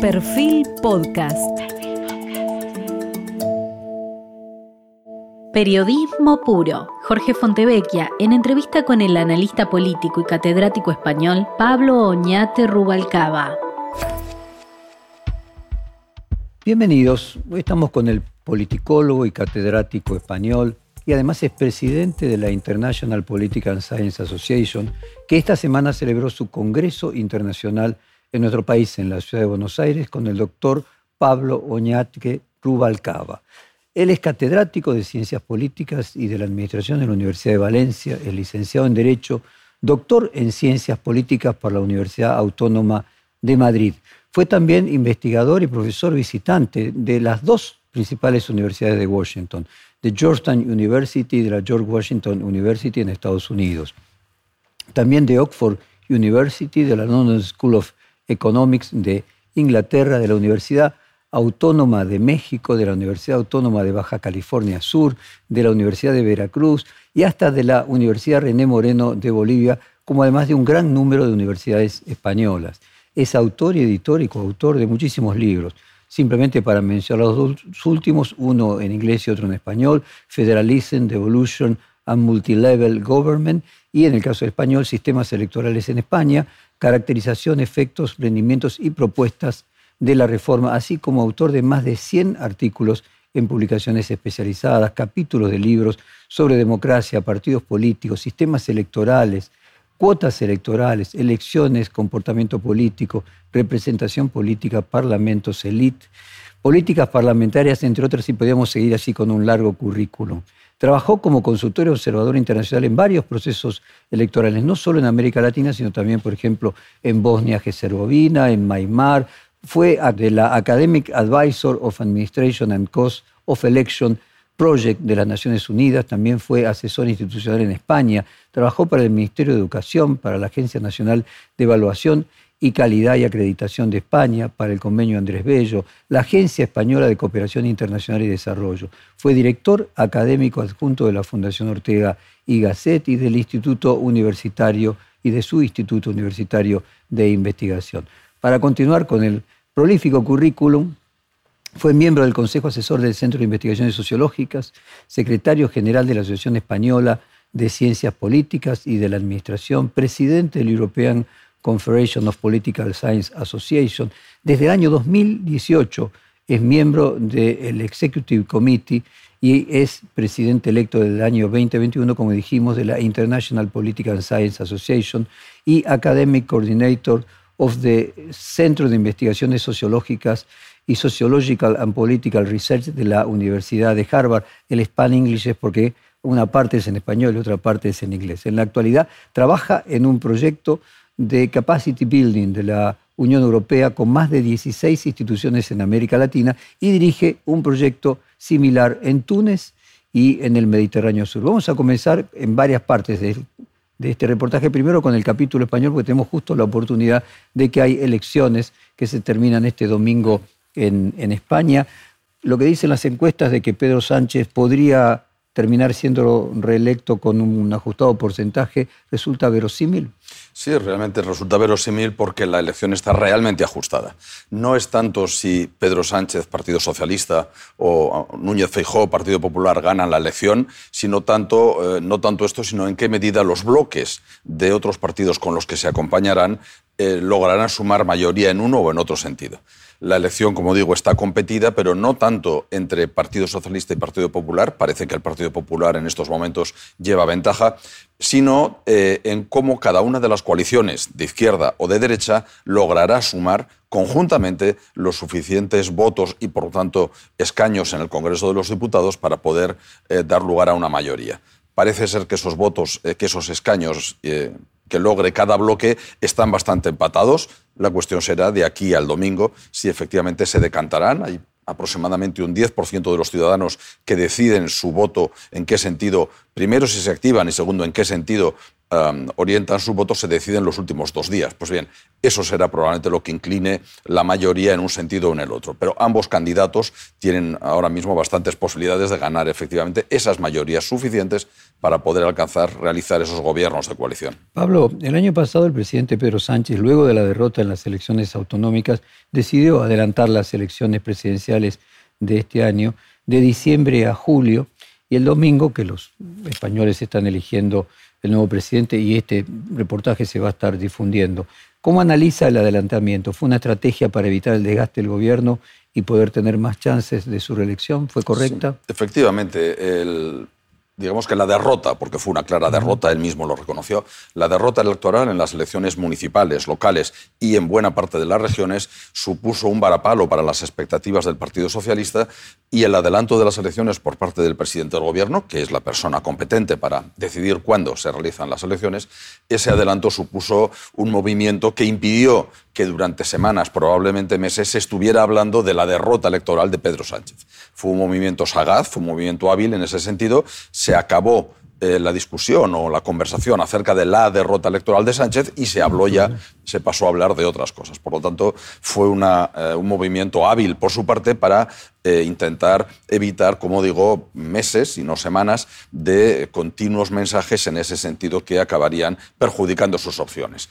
Perfil Podcast. Periodismo puro. Jorge Fontevecchia, en entrevista con el analista político y catedrático español Pablo Oñate Rubalcaba. Bienvenidos. Hoy estamos con el politicólogo y catedrático español y además es presidente de la International Political Science Association, que esta semana celebró su Congreso Internacional en nuestro país, en la ciudad de Buenos Aires, con el doctor Pablo Oñate Rubalcaba. Él es catedrático de Ciencias Políticas y de la Administración de la Universidad de Valencia, es licenciado en Derecho, doctor en Ciencias Políticas por la Universidad Autónoma de Madrid. Fue también investigador y profesor visitante de las dos principales universidades de Washington, de Georgetown University y de la George Washington University en Estados Unidos. También de Oxford University, de la London School of Economics de Inglaterra, de la Universidad Autónoma de México, de la Universidad Autónoma de Baja California Sur, de la Universidad de Veracruz y hasta de la Universidad René Moreno de Bolivia, como además de un gran número de universidades españolas. Es autor y editor y coautor de muchísimos libros simplemente para mencionar los dos últimos, uno en inglés y otro en español, Federalism, Devolution and Multilevel Government, y en el caso español, Sistemas Electorales en España, Caracterización, Efectos, Rendimientos y Propuestas de la Reforma, así como autor de más de 100 artículos en publicaciones especializadas, capítulos de libros sobre democracia, partidos políticos, sistemas electorales, cuotas electorales, elecciones, comportamiento político, representación política, parlamentos, elite, políticas parlamentarias, entre otras, y podríamos seguir así con un largo currículum. Trabajó como consultor y observador internacional en varios procesos electorales, no solo en América Latina, sino también, por ejemplo, en Bosnia-Herzegovina, en Maimar. Fue de la Academic Advisor of Administration and Cost of Election Project de las Naciones Unidas, también fue asesor institucional en España, trabajó para el Ministerio de Educación, para la Agencia Nacional de Evaluación y Calidad y Acreditación de España, para el Convenio Andrés Bello, la Agencia Española de Cooperación Internacional y Desarrollo. Fue director académico adjunto de la Fundación Ortega y Gasset y del Instituto Universitario y de su Instituto Universitario de Investigación. Para continuar con el prolífico currículum, fue miembro del Consejo Asesor del Centro de Investigaciones Sociológicas, secretario general de la Asociación Española de Ciencias Políticas y de la Administración, presidente del European Confederation of Political Science Association. Desde el año 2018 es miembro del Executive Committee y es presidente electo del año 2021, como dijimos, de la International Political Science Association y Academic Coordinator of the Centro de Investigaciones Sociológicas y Sociological and Political Research de la Universidad de Harvard. El Span English es porque una parte es en español y otra parte es en inglés. En la actualidad trabaja en un proyecto de Capacity Building de la Unión Europea con más de 16 instituciones en América Latina y dirige un proyecto similar en Túnez y en el Mediterráneo Sur. Vamos a comenzar en varias partes de, de este reportaje, primero con el capítulo español, porque tenemos justo la oportunidad de que hay elecciones que se terminan este domingo en, España. Lo que dicen las encuestas de que Pedro Sánchez podría terminar siendo reelecto con un ajustado porcentaje resulta verosímil? Sí, realmente resulta verosímil porque la elección está realmente ajustada. No es tanto si Pedro Sánchez, Partido Socialista, o Núñez Feijóo, Partido Popular, ganan la elección, sino tanto, eh, no tanto esto, sino en qué medida los bloques de otros partidos con los que se acompañarán eh, lograrán sumar mayoría en uno o en otro sentido. La elección, como digo, está competida, pero no tanto entre Partido Socialista y Partido Popular, parece que el Partido Popular en estos momentos lleva ventaja, sino eh, en cómo cada una de las coaliciones de izquierda o de derecha logrará sumar conjuntamente los suficientes votos y, por lo tanto, escaños en el Congreso de los Diputados para poder eh, dar lugar a una mayoría. Parece ser que esos votos, que esos escaños que logre cada bloque están bastante empatados. La cuestión será de aquí al domingo si efectivamente se decantarán. Hay aproximadamente un 10% de los ciudadanos que deciden su voto en qué sentido, primero si se activan y segundo en qué sentido um, orientan su voto se decide en los últimos dos días. Pues bien, eso será probablemente lo que incline la mayoría en un sentido o en el otro. Pero ambos candidatos tienen ahora mismo bastantes posibilidades de ganar efectivamente esas mayorías suficientes para poder alcanzar, realizar esos gobiernos de coalición. Pablo, el año pasado el presidente Pedro Sánchez, luego de la derrota en las elecciones autonómicas, decidió adelantar las elecciones presidenciales de este año de diciembre a julio y el domingo, que los españoles están eligiendo el nuevo presidente y este reportaje se va a estar difundiendo. ¿Cómo analiza el adelantamiento? ¿Fue una estrategia para evitar el desgaste del gobierno y poder tener más chances de su reelección? ¿Fue correcta? efectivamente, el, digamos que la derrota, porque fue una clara derrota, él mismo lo reconoció, la derrota electoral en las elecciones municipales, locales y en buena parte de las regiones supuso un varapalo para las expectativas del Partido Socialista y el adelanto de las elecciones por parte del presidente del Gobierno, que es la persona competente para decidir cuándo se realizan las elecciones, ese adelanto supuso un movimiento que impidió que durante semanas, probablemente meses, se estuviera hablando de la derrota electoral de Pedro Sánchez. Fue un movimiento sagaz, fue un movimiento hábil en ese sentido. Se acabó eh, la discusión o la conversación acerca de la derrota electoral de Sánchez y se habló ya, se pasó a hablar de otras cosas. Por lo tanto, fue eh, un movimiento hábil por su parte para eh, intentar evitar, como digo, meses y no semanas de continuos mensajes en ese sentido que acabarían perjudicando sus opciones.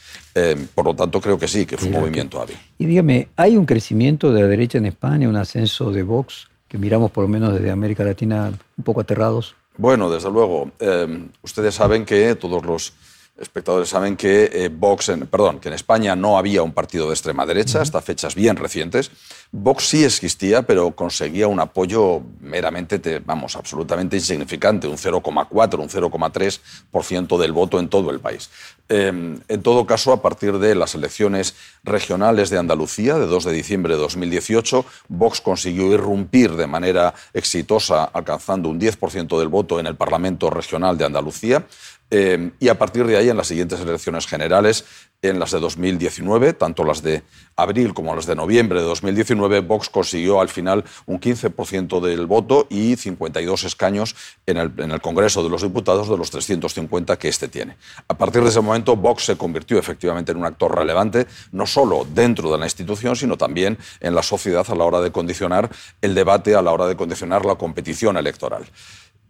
por lo tanto, creo que sí, que fue un movimiento hábil. Y dígame, ¿hay un crecimiento de la derecha en España, un ascenso de Vox que miramos por lo menos desde América Latina un poco aterrados? Bueno, desde luego. Em, ustedes saben que todos los espectadores saben que eh, Vox, en, perdón, que en España no había un partido de extrema derecha hasta fechas bien recientes. Vox sí existía, pero conseguía un apoyo meramente, vamos, absolutamente insignificante, un 0,4, un 0,3% del voto en todo el país. Em, en todo caso, a partir de las elecciones regionales de Andalucía, de 2 de diciembre de 2018, Vox consiguió irrumpir de manera exitosa, alcanzando un 10% del voto en el Parlamento Regional de Andalucía. Em, y a partir de ahí, en las siguientes elecciones generales, en las de 2019, tanto las de abril como las de noviembre de 2019, Vox consiguió al final un 15% del voto y 52 escaños en el, en el, Congreso de los Diputados de los 350 que este tiene. A partir de ese momento, Vox se convirtió efectivamente en un actor relevante, no solo dentro de la institución, sino también en la sociedad a la hora de condicionar el debate, a la hora de condicionar la competición electoral.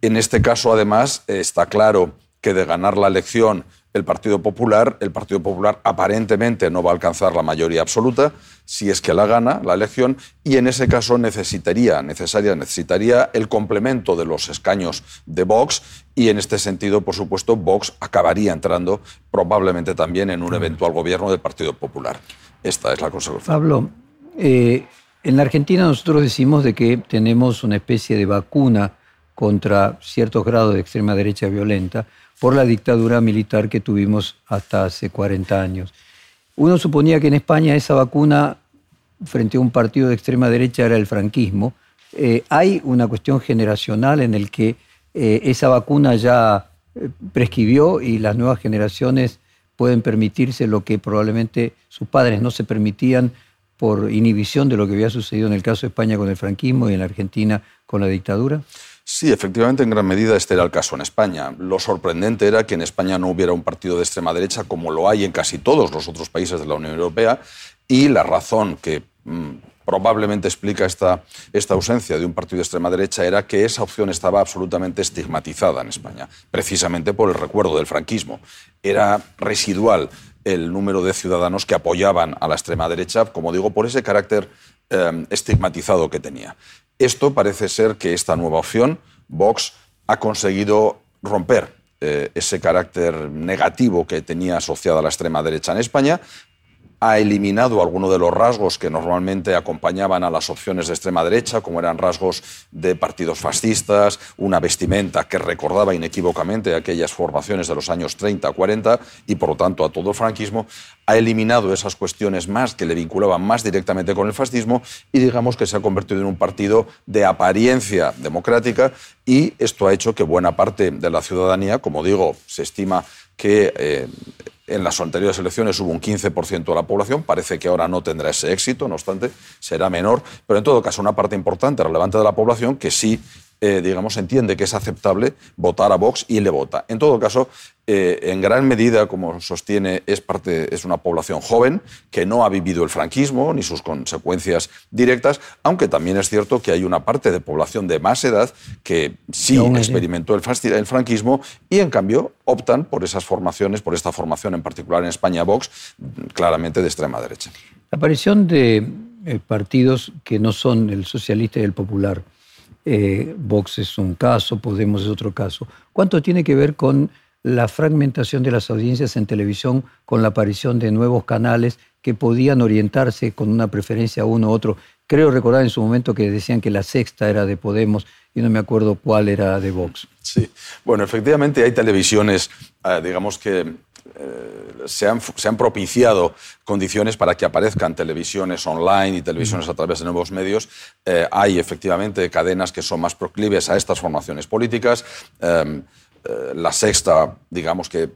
En este caso, además, está claro que de ganar la elección el Partido Popular, el Partido Popular aparentemente no va a alcanzar la mayoría absoluta si es que la gana la elección y en ese caso necesitaría, necesaria, necesitaría el complemento de los escaños de Vox y en este sentido, por supuesto, Vox acabaría entrando probablemente también en un eventual gobierno del Partido Popular. Esta es la consecuencia. Pablo, eh, en la Argentina nosotros decimos de que tenemos una especie de vacuna contra ciertos grados de extrema derecha violenta por la dictadura militar que tuvimos hasta hace 40 años. Uno suponía que en España esa vacuna frente a un partido de extrema derecha era el franquismo. Eh, hay una cuestión generacional en el que eh, esa vacuna ya eh, prescribió y las nuevas generaciones pueden permitirse lo que probablemente sus padres no se permitían por inhibición de lo que había sucedido en el caso de España con el franquismo y en la Argentina con la dictadura? Sí, efectivamente, en gran medida este era el caso en España. Lo sorprendente era que en España no hubiera un partido de extrema derecha como lo hay en casi todos los otros países de la Unión Europea y la razón que mm, probablemente explica esta, esta ausencia de un partido de extrema derecha era que esa opción estaba absolutamente estigmatizada en España, precisamente por el recuerdo del franquismo. Era residual el número de ciudadanos que apoyaban a la extrema derecha, como digo, por ese carácter eh, estigmatizado que tenía. Esto parece ser que esta nueva opción, Vox, ha conseguido romper eh, ese carácter negativo que tenía asociado a la extrema derecha en España, ha eliminado algunos de los rasgos que normalmente acompañaban a las opciones de extrema derecha, como eran rasgos de partidos fascistas, una vestimenta que recordaba inequívocamente aquellas formaciones de los años 30, 40 y por lo tanto a todo el franquismo, ha eliminado esas cuestiones más que le vinculaban más directamente con el fascismo y digamos que se ha convertido en un partido de apariencia democrática y esto ha hecho que buena parte de la ciudadanía, como digo, se estima que eh, en las anteriores elecciones hubo un 15% de la población, parece que ahora no tendrá ese éxito, no obstante, será menor, pero en todo caso una parte importante, relevante de la población que sí eh, digamos, entiende que es aceptable votar a Vox y le vota. En todo caso, eh, en gran medida, como sostiene, es, parte, es una población joven que no ha vivido el franquismo ni sus consecuencias directas, aunque también es cierto que hay una parte de población de más edad que sí experimentó el, franquismo y, en cambio, optan por esas formaciones, por esta formación en particular en España, Vox, claramente de extrema derecha. La aparición de eh, partidos que no son el socialista y el popular, eh, Vox es un caso, Podemos es otro caso, ¿cuánto tiene que ver con la fragmentación de las audiencias en televisión con la aparición de nuevos canales que podían orientarse con una preferencia a uno u otro. Creo recordar en su momento que decían que la sexta era de Podemos y no me acuerdo cuál era de Vox. Sí, bueno, efectivamente hay televisiones, eh, digamos que eh, se, han, se, han, propiciado condiciones para que aparezcan televisiones online y televisiones a través de nuevos medios. Eh, hay efectivamente cadenas que son más proclives a estas formaciones políticas. Eh, la sexta, digamos que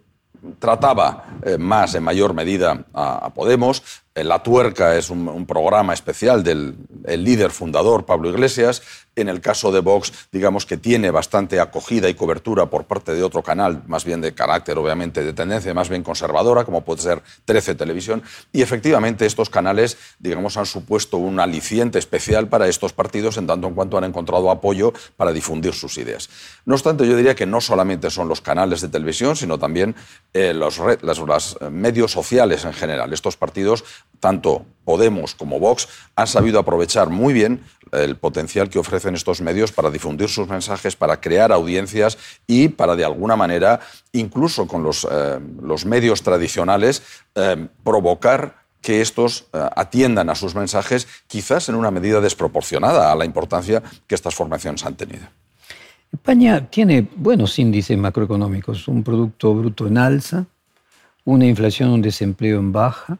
trataba más en mayor medida a, Podemos. Eh, la Tuerca es un, programa especial del líder fundador Pablo Iglesias. En el caso de Vox, digamos que tiene bastante acogida y cobertura por parte de otro canal, más bien de carácter, obviamente, de tendencia más bien conservadora, como puede ser 13 Televisión. Y efectivamente estos canales, digamos, han supuesto un aliciente especial para estos partidos en tanto en cuanto han encontrado apoyo para difundir sus ideas. No obstante, yo diría que no solamente son los canales de televisión, sino también eh, los, los medios sociales en general. Estos partidos, tanto Podemos como Vox, han sabido aprovechar muy bien el potencial que ofrecen estos medios para difundir sus mensajes, para crear audiencias y para, de alguna manera, incluso con los, eh, medios tradicionales, eh, provocar que estos eh, atiendan a sus mensajes, quizás en una medida desproporcionada a la importancia que estas formaciones han tenido. España tiene buenos índices macroeconómicos, un Producto Bruto en alza, una inflación, un desempleo en baja,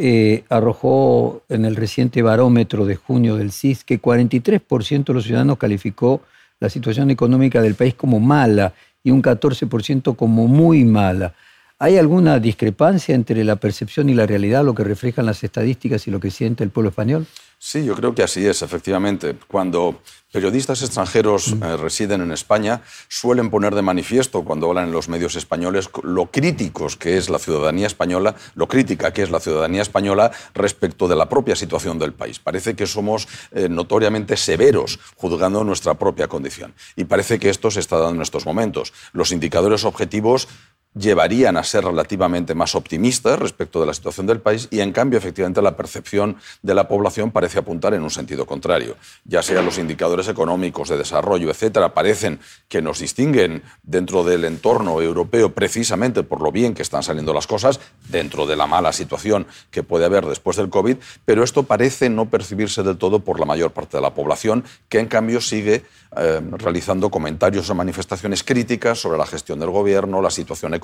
eh, arrojó en el reciente barómetro de junio del CIS que 43% de los ciudadanos calificó la situación económica del país como mala y un 14% como muy mala. ¿Hay alguna discrepancia entre la percepción y la realidad, lo que reflejan las estadísticas y lo que siente el pueblo español? Sí, yo creo que así es, efectivamente. Cuando periodistas extranjeros mm. eh, residen en España, suelen poner de manifiesto, cuando hablan en los medios españoles, lo críticos que es la ciudadanía española, lo crítica que es la ciudadanía española respecto de la propia situación del país. Parece que somos eh, notoriamente severos juzgando nuestra propia condición. Y parece que esto se está dando en estos momentos. Los indicadores objetivos llevarían a ser relativamente más optimistas respecto de la situación del país y en cambio efectivamente la percepción de la población parece apuntar en un sentido contrario. Ya sean los indicadores económicos de desarrollo, etcétera, parecen que nos distinguen dentro del entorno europeo precisamente por lo bien que están saliendo las cosas, dentro de la mala situación que puede haber después del COVID, pero esto parece no percibirse del todo por la mayor parte de la población, que en cambio sigue eh, realizando comentarios o manifestaciones críticas sobre la gestión del gobierno, la situación económica,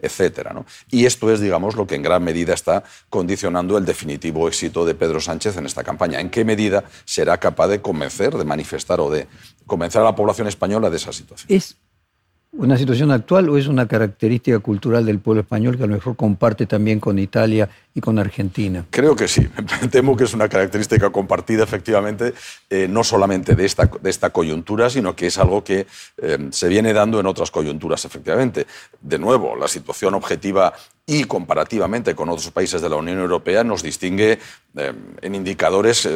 etc. Y esto es, digamos, lo que en gran medida está condicionando el definitivo éxito de Pedro Sánchez en esta campaña. ¿En qué medida será capaz de convencer, de manifestar o de convencer a la población española de esa situación? Una situación actual o es una característica cultural del pueblo español que a lo mejor comparte también con Italia y con Argentina? Creo que sí. Temo que es una característica compartida, efectivamente, eh, no solamente de esta, de esta coyuntura, sino que es algo que eh, se viene dando en otras coyunturas, efectivamente. De nuevo, la situación objetiva y comparativamente con otros países de la Unión Europea nos distingue eh, en indicadores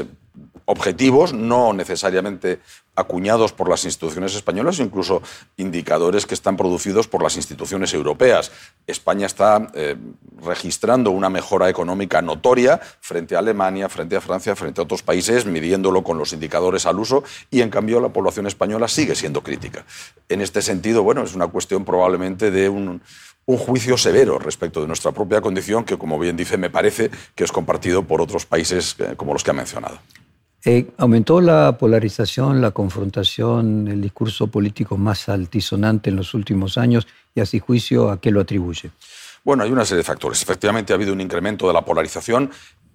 objetivos, no necesariamente acuñados por las instituciones españolas, incluso indicadores que están producidos por las instituciones europeas. España está eh, registrando una mejora económica notoria frente a Alemania, frente a Francia, frente a otros países, midiéndolo con los indicadores al uso, y en cambio la población española sigue siendo crítica. En este sentido, bueno, es una cuestión probablemente de un, un juicio severo respecto de nuestra propia condición, que como bien dice, me parece que es compartido por otros países eh, como los que ha mencionado. Eh, aumentó la polarización, la confrontación, el discurso político más altisonante en los últimos años y así juicio a qué lo atribuye. Bueno, hay una serie de factores. Efectivamente ha habido un incremento de la polarización.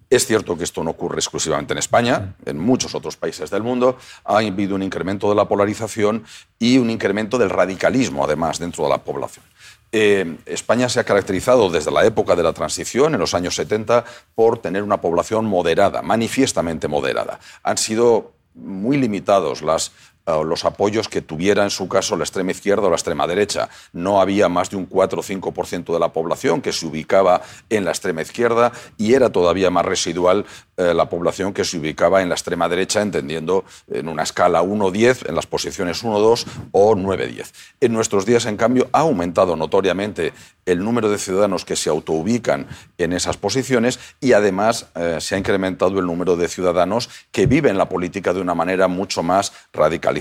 Es cierto que esto no ocurre exclusivamente en España, en muchos otros países del mundo ha habido un incremento de la polarización y un incremento del radicalismo, además, dentro de la población. Eh, España se ha caracterizado desde la época de la transición, en los años 70, por tener una población moderada, manifiestamente moderada. Han sido muy limitados las los apoyos que tuviera en su caso la extrema izquierda o la extrema derecha. No había más de un 4 o 5% de la población que se ubicaba en la extrema izquierda y era todavía más residual eh, la población que se ubicaba en la extrema derecha, entendiendo en una escala 1-10, en las posiciones 1-2 o 9-10. En nuestros días, en cambio, ha aumentado notoriamente el número de ciudadanos que se autoubican en esas posiciones y además eh, se ha incrementado el número de ciudadanos que viven la política de una manera mucho más radicalizada.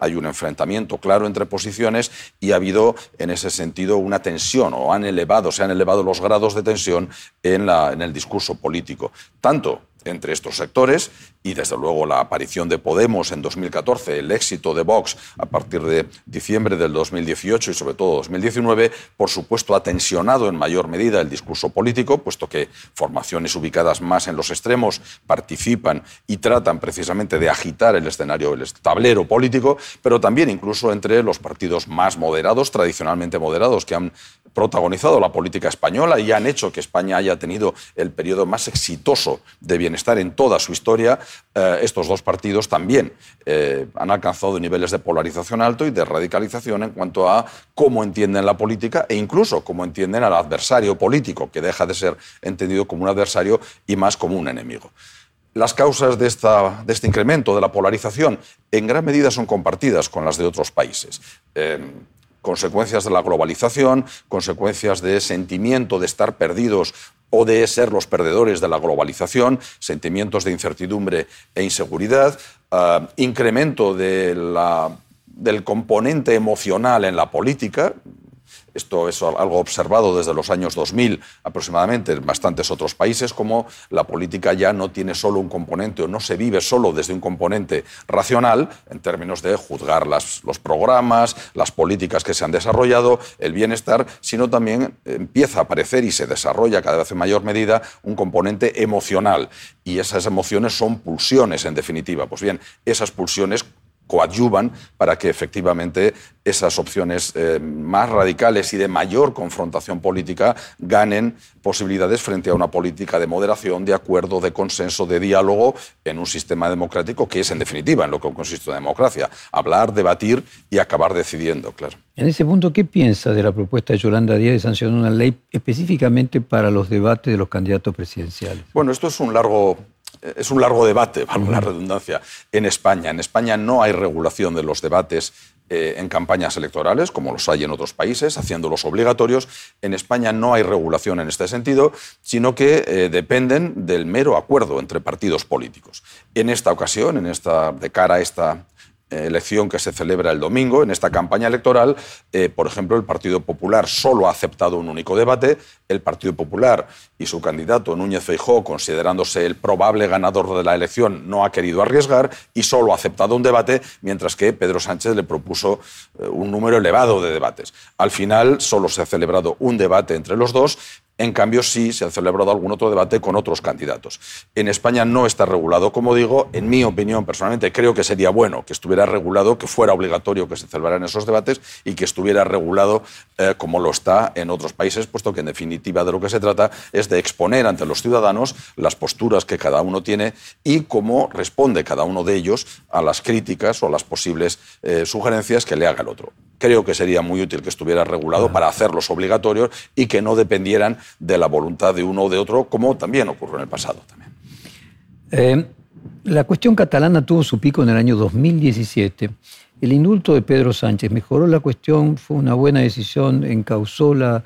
Hay un enfrentamiento claro entre posiciones y ha habido en ese sentido una tensión o han elevado, se han elevado los grados de tensión en, la, en el discurso político. Tanto entre estos sectores y desde luego la aparición de Podemos en 2014, el éxito de Vox a partir de diciembre del 2018 y sobre todo 2019, por supuesto ha tensionado en mayor medida el discurso político, puesto que formaciones ubicadas más en los extremos participan y tratan precisamente de agitar el escenario, el tablero político, pero también incluso entre los partidos más moderados, tradicionalmente moderados, que han protagonizado la política española y han hecho que España haya tenido el periodo más exitoso de bienestar en toda su historia, eh, estos dos partidos también eh, han alcanzado niveles de polarización alto y de radicalización en cuanto a cómo entienden la política e incluso cómo entienden al adversario político, que deja de ser entendido como un adversario y más como un enemigo. Las causas de, esta, de este incremento de la polarización en gran medida son compartidas con las de otros países. Eh, consecuencias de la globalización, consecuencias de sentimiento de estar perdidos o de ser los perdedores de la globalización, sentimientos de incertidumbre e inseguridad, eh, incremento del componente emocional en la política, esto es algo observado desde los años 2000 aproximadamente en bastantes otros países, como la política ya no tiene solo un componente o no se vive solo desde un componente racional en términos de juzgar las, los programas, las políticas que se han desarrollado, el bienestar, sino también empieza a aparecer y se desarrolla cada vez en mayor medida un componente emocional. Y esas emociones son pulsiones, en definitiva. Pues bien, esas pulsiones coadyuvan para que efectivamente esas opciones eh, más radicales y de mayor confrontación política ganen posibilidades frente a una política de moderación, de acuerdo, de consenso, de diálogo en un sistema democrático que es en definitiva en lo que consiste la democracia, hablar, debatir y acabar decidiendo, claro. En ese punto, ¿qué piensa de la propuesta de Yolanda Díaz de sancionar una ley específicamente para los debates de los candidatos presidenciales? Bueno, esto es un largo es un largo debate, valga la redundancia, en España. En España no hay regulación de los debates eh, en campañas electorales, como los hay en otros países, haciéndolos obligatorios. En España no hay regulación en este sentido, sino que eh, dependen del mero acuerdo entre partidos políticos. En esta ocasión, en esta, de cara a esta elección que se celebra el domingo, en esta campaña electoral, eh, por ejemplo, el Partido Popular solo ha aceptado un único debate. El Partido Popular y su candidato Núñez Feijó, considerándose el probable ganador de la elección, no ha querido arriesgar y solo ha aceptado un debate, mientras que Pedro Sánchez le propuso eh, un número elevado de debates. Al final, solo se ha celebrado un debate entre los dos en cambio, sí se ha celebrado algún otro debate con otros candidatos. En España no está regulado, como digo, en mi opinión, personalmente, creo que sería bueno que estuviera regulado, que fuera obligatorio que se celebraran esos debates y que estuviera regulado eh, como lo está en otros países, puesto que en definitiva de lo que se trata es de exponer ante los ciudadanos las posturas que cada uno tiene y cómo responde cada uno de ellos a las críticas o a las posibles eh, sugerencias que le haga el otro creo que sería muy útil que estuviera regulado para hacerlos obligatorios y que no dependieran de la voluntad de uno o de otro, como también ocurrió en el pasado. También. Eh, la cuestión catalana tuvo su pico en el año 2017. El indulto de Pedro Sánchez mejoró la cuestión, fue una buena decisión, encausó la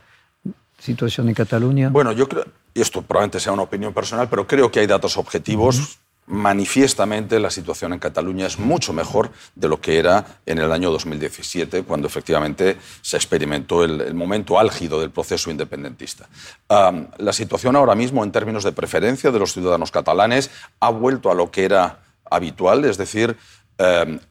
situación en Cataluña. Bueno, yo creo, y esto probablemente sea una opinión personal, pero creo que hay datos objetivos manifiestamente la situación en Cataluña es mucho mejor de lo que era en el año 2017, cuando efectivamente se experimentó el, momento álgido del proceso independentista. la situación ahora mismo, en términos de preferencia de los ciudadanos catalanes, ha vuelto a lo que era habitual, es decir,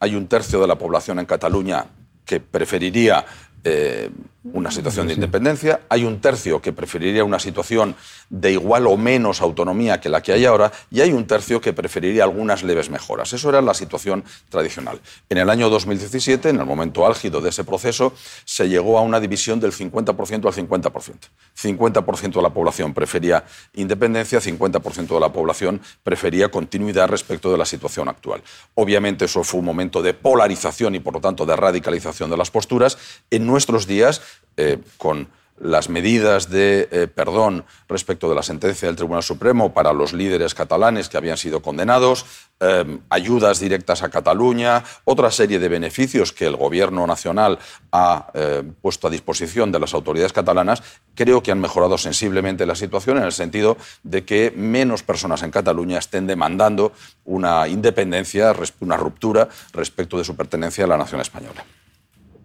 hay un tercio de la población en Cataluña que preferiría eh, una situación de independencia, hay un tercio que preferiría una situación de igual o menos autonomía que la que hay ahora, y hay un tercio que preferiría algunas leves mejoras. Eso era la situación tradicional. En el año 2017, en el momento álgido de ese proceso, se llegó a una división del 50% al 50%. 50% de la población prefería independencia, 50% de la población prefería continuidad respecto de la situación actual. Obviamente eso fue un momento de polarización y por lo tanto de radicalización de las posturas. En nuestros días eh, con las medidas de eh, perdón respecto de la sentencia del Tribunal Supremo para los líderes catalanes que habían sido condenados, eh, ayudas directas a Cataluña, otra serie de beneficios que el Gobierno Nacional ha puesto a disposición de las autoridades catalanas, creo que han mejorado sensiblemente la situación en el sentido de que menos personas en Cataluña estén demandando una independencia, una ruptura respecto de su pertenencia a la nación española.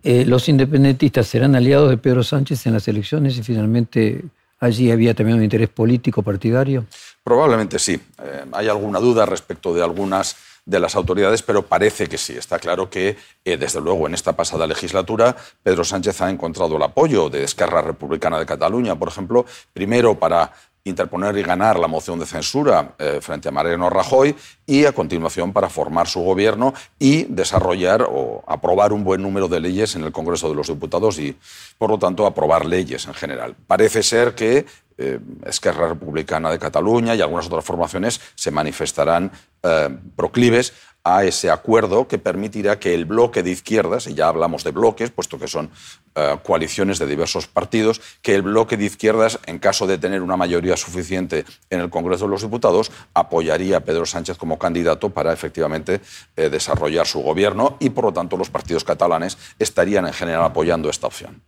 Eh, ¿Los independentistas serán aliados de Pedro Sánchez en las elecciones y finalmente allí había también un interés político partidario? Probablemente sí. Eh, hay alguna duda respecto de algunas de las autoridades, pero parece que sí. Está claro que, eh, desde luego, en esta pasada legislatura, Pedro Sánchez ha encontrado el apoyo de Esquerra Republicana de Cataluña, por ejemplo, primero para interponer y ganar la moción de censura eh, frente a Mariano Rajoy y a continuación para formar su gobierno y desarrollar o aprobar un buen número de leyes en el Congreso de los Diputados y, por lo tanto, aprobar leyes en general. Parece ser que eh, Esquerra Republicana de Cataluña y algunas otras formaciones se manifestarán eh, proclives a ese acuerdo que permitirá que el bloque de izquierdas, y ya hablamos de bloques, puesto que son eh, coaliciones de diversos partidos, que el bloque de izquierdas, en caso de tener una mayoría suficiente en el Congreso de los Diputados, apoyaría a Pedro Sánchez como candidato para efectivamente eh, desarrollar su gobierno y, por lo tanto, los partidos catalanes estarían en general apoyando esta opción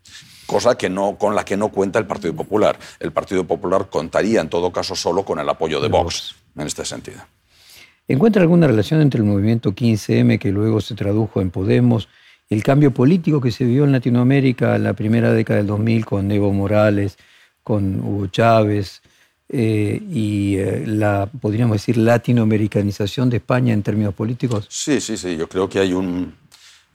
cosa que no, con la que no cuenta el Partido Popular. El Partido Popular contaría, en todo caso, solo con el apoyo de Vox, en este sentido. ¿Encuentra alguna relación entre el movimiento 15M, que luego se tradujo en Podemos, el cambio político que se vio en Latinoamérica en la primera década del 2000 con Evo Morales, con Hugo Chávez, eh, y eh, la, podríamos decir, latinoamericanización de España en términos políticos? Sí, sí, sí. Yo creo que hay un,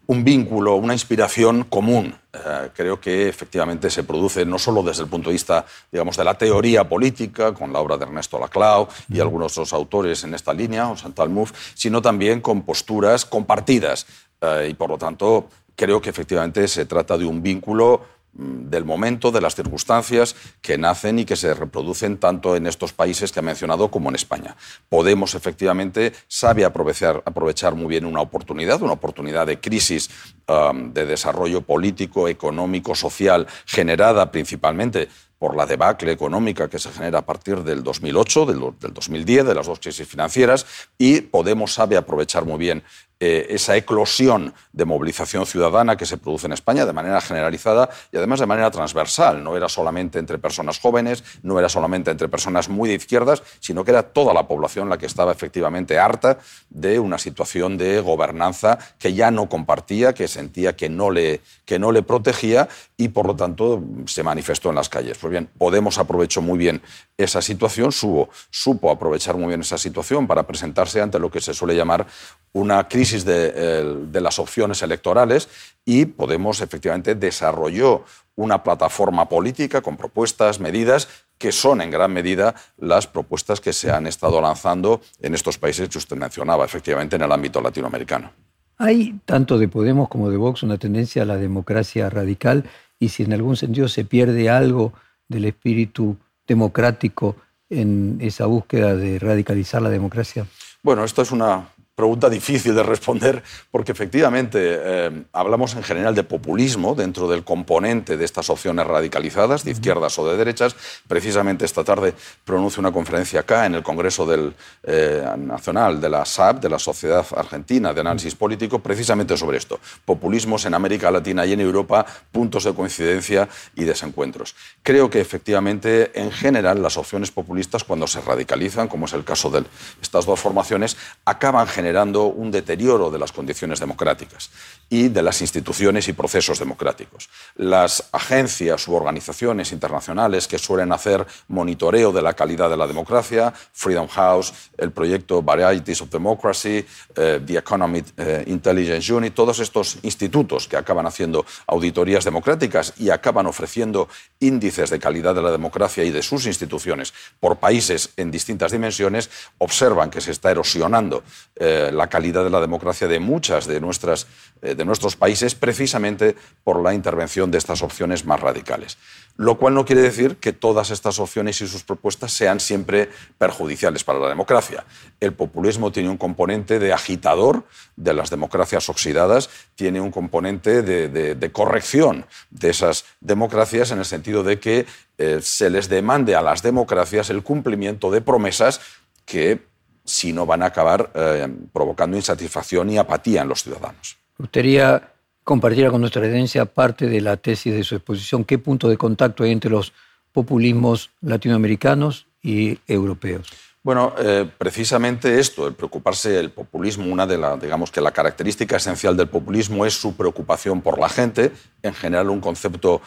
un vínculo, una inspiración común. Eh, creo que efectivamente se produce no solo desde el punto de vista, digamos, de la teoría política, con la obra de Ernesto Laclau y algunos otros autores en esta línea, o Santal Mouffe, sino también con posturas compartidas. Eh, y por lo tanto, creo que efectivamente se trata de un vínculo del momento, de las circunstancias que nacen y que se reproducen tanto en estos países que ha mencionado como en España. Podemos, efectivamente, sabe aprovechar, aprovechar muy bien una oportunidad, una oportunidad de crisis de desarrollo político, económico, social, generada principalmente por la debacle económica que se genera a partir del 2008, del, del 2010, de las dos crisis financieras, y Podemos sabe aprovechar muy bien eh, esa eclosión de movilización ciudadana que se produce en España de manera generalizada y además de manera transversal. No era solamente entre personas jóvenes, no era solamente entre personas muy de izquierdas, sino que era toda la población la que estaba efectivamente harta de una situación de gobernanza que ya no compartía, que sentía que no le, que no le protegía y por lo tanto se manifestó en las calles. Pues bien, Podemos aprovechó muy bien esa situación, supo, supo aprovechar muy bien esa situación para presentarse ante lo que se suele llamar una crisis de, las opciones electorales y Podemos efectivamente desarrolló una plataforma política con propuestas, medidas que son en gran medida las propuestas que se han estado lanzando en estos países que usted mencionaba, efectivamente en el ámbito latinoamericano. Hay tanto de Podemos como de Vox una tendencia a la democracia radical y si en algún sentido se pierde algo del espíritu democrático en esa búsqueda de radicalizar la democracia? Bueno, esto es una pregunta difícil de responder porque efectivamente eh, hablamos en general de populismo dentro del componente de estas opciones radicalizadas, de izquierdas o de derechas. Precisamente esta tarde pronuncio una conferencia acá en el Congreso del, eh, Nacional de la SAP, de la Sociedad Argentina de Análisis Político, precisamente sobre esto. Populismos en América Latina y en Europa, puntos de coincidencia y desencuentros. Creo que efectivamente en general las opciones populistas cuando se radicalizan, como es el caso de estas dos formaciones, acaban generando generando un deterioro de las condiciones democráticas y de las instituciones y procesos democráticos. Las agencias u organizaciones internacionales que suelen hacer monitoreo de la calidad de la democracia, Freedom House, el proyecto Varieties of Democracy, eh, The Economic eh, Intelligence Unit, todos estos institutos que acaban haciendo auditorías democráticas y acaban ofreciendo índices de calidad de la democracia y de sus instituciones por países en distintas dimensiones, observan que se está erosionando eh, la calidad de la democracia de muchas de nuestras de nuestros países precisamente por la intervención de estas opciones más radicales. Lo cual no quiere decir que todas estas opciones y sus propuestas sean siempre perjudiciales para la democracia. El populismo tiene un componente de agitador de las democracias oxidadas, tiene un componente de, corrección de esas democracias en el sentido de que eh, se les demande a las democracias el cumplimiento de promesas que si no van a acabar eh, provocando insatisfacción y apatía en los ciudadanos. Gustaría compartir con nuestra audiencia parte de la tesis de su exposición. ¿Qué punto de contacto hay entre los populismos latinoamericanos y europeos? Bueno, eh, precisamente esto, el preocuparse el populismo, una de las, digamos que la característica esencial del populismo es su preocupación por la gente, en general un concepto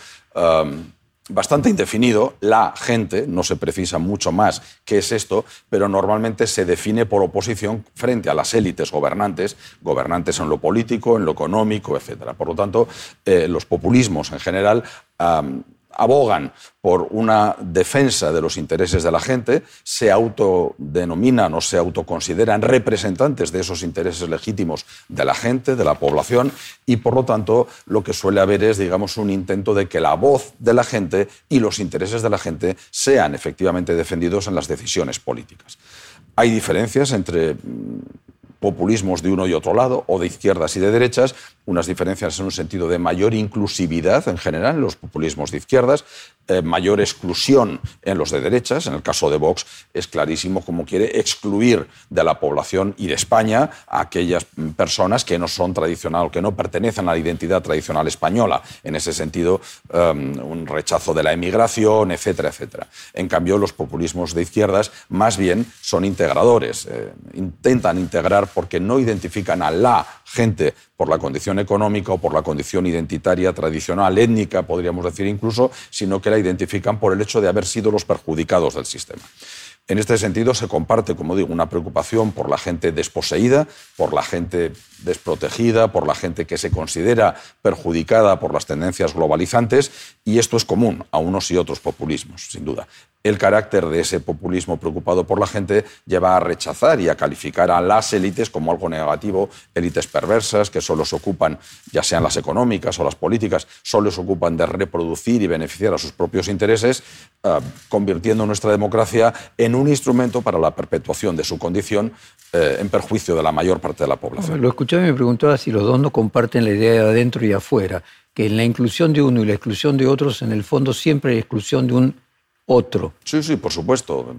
bastante indefinido. La gente, no se precisa mucho más qué es esto, pero normalmente se define por oposición frente a las élites gobernantes, gobernantes en lo político, en lo económico, etc. Por lo tanto, eh, los populismos en general abogan por una defensa de los intereses de la gente, se autodenominan o se autoconsideran representantes de esos intereses legítimos de la gente, de la población, y por lo tanto lo que suele haber es, digamos, un intento de que la voz de la gente y los intereses de la gente sean efectivamente defendidos en las decisiones políticas. Hay diferencias entre mm, populismos de uno y otro lado, o de izquierdas y de derechas, unas diferencias en un sentido de mayor inclusividad en general en los populismos de izquierdas, eh, mayor exclusión en los de derechas. En el caso de Vox es clarísimo cómo quiere excluir de la población y de España a aquellas personas que no son tradicional, que no pertenecen a la identidad tradicional española. En ese sentido, em, un rechazo de la emigración, etcétera, etcétera. En cambio, los populismos de izquierdas más bien son integradores. Eh, intentan integrar porque no identifican a la gente por la condición económica o por la condición identitaria, tradicional, étnica, podríamos decir incluso, sino que la identifican por el hecho de haber sido los perjudicados del sistema. En este sentido, se comparte, como digo, una preocupación por la gente desposeída, por la gente desprotegida, por la gente que se considera perjudicada por las tendencias globalizantes, y esto es común a unos y otros populismos, sin duda el carácter de ese populismo preocupado por la gente lleva a rechazar y a calificar a las élites como algo negativo, élites perversas que solo se ocupan, ya sean las económicas o las políticas, solo se ocupan de reproducir y beneficiar a sus propios intereses, eh, convirtiendo nuestra democracia en un instrumento para la perpetuación de su condición eh, en perjuicio de la mayor parte de la población. Lo escuchaba y me preguntaba si los dos no comparten la idea de adentro y afuera, que en la inclusión de uno y la exclusión de otros, en el fondo siempre hay exclusión de un otro. Sí, sí, por supuesto.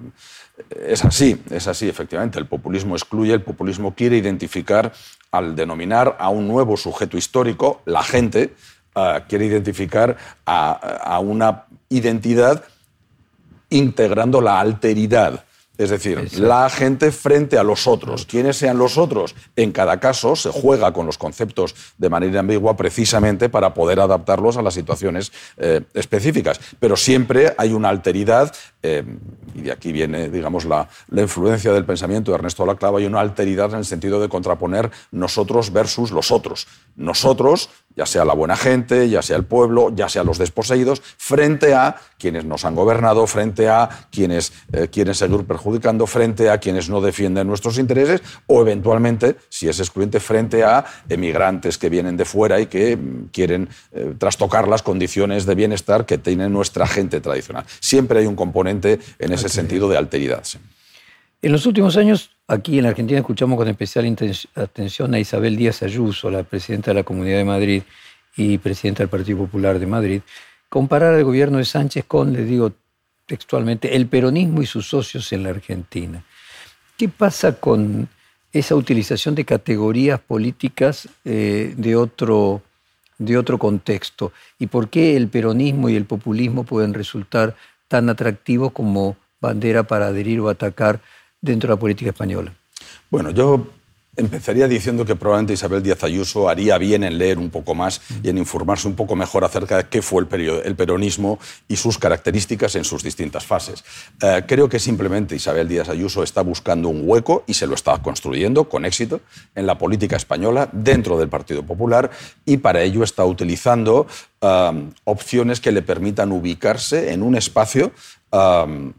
Es así, es así, efectivamente. El populismo excluye, el populismo quiere identificar, al denominar a un nuevo sujeto histórico, la gente, eh, quiere identificar a una identidad integrando la alteridad es decir, la gente frente a los otros. ¿Quiénes sean los otros? En cada caso se juega con los conceptos de manera ambigua precisamente para poder adaptarlos a las situaciones eh, específicas. Pero siempre hay una alteridad, eh, y de aquí viene, digamos, la, la, influencia del pensamiento de Ernesto Laclava, hay una alteridad en el sentido de contraponer nosotros versus los otros. Nosotros ya sea la buena gente, ya sea el pueblo, ya sea los desposeídos, frente a quienes nos han gobernado, frente a quienes eh, quieren seguir perjudicando, frente a quienes no defienden nuestros intereses o eventualmente, si es excluyente, frente a emigrantes que vienen de fuera y que mm, quieren eh, trastocar las condiciones de bienestar que tiene nuestra gente tradicional. Siempre hay un componente en ese sentido de alteridad. En los últimos años, aquí en Argentina escuchamos con especial atención a Isabel Díaz Ayuso, la presidenta de la Comunidad de Madrid y presidenta del Partido Popular de Madrid, comparar al gobierno de Sánchez con, le digo textualmente, el peronismo y sus socios en la Argentina. ¿Qué pasa con esa utilización de categorías políticas eh, de, otro, de otro contexto? ¿Y por qué el peronismo y el populismo pueden resultar tan atractivos como bandera para adherir o atacar dentro de la política española? Bueno, yo Empezaría diciendo que probablemente Isabel Díaz Ayuso haría bien en leer un poco más y en informarse un poco mejor acerca de qué fue el, peronismo y sus características en sus distintas fases. Eh, creo que simplemente Isabel Díaz Ayuso está buscando un hueco y se lo está construyendo con éxito en la política española dentro del Partido Popular y para ello está utilizando um, opciones que le permitan ubicarse en un espacio um,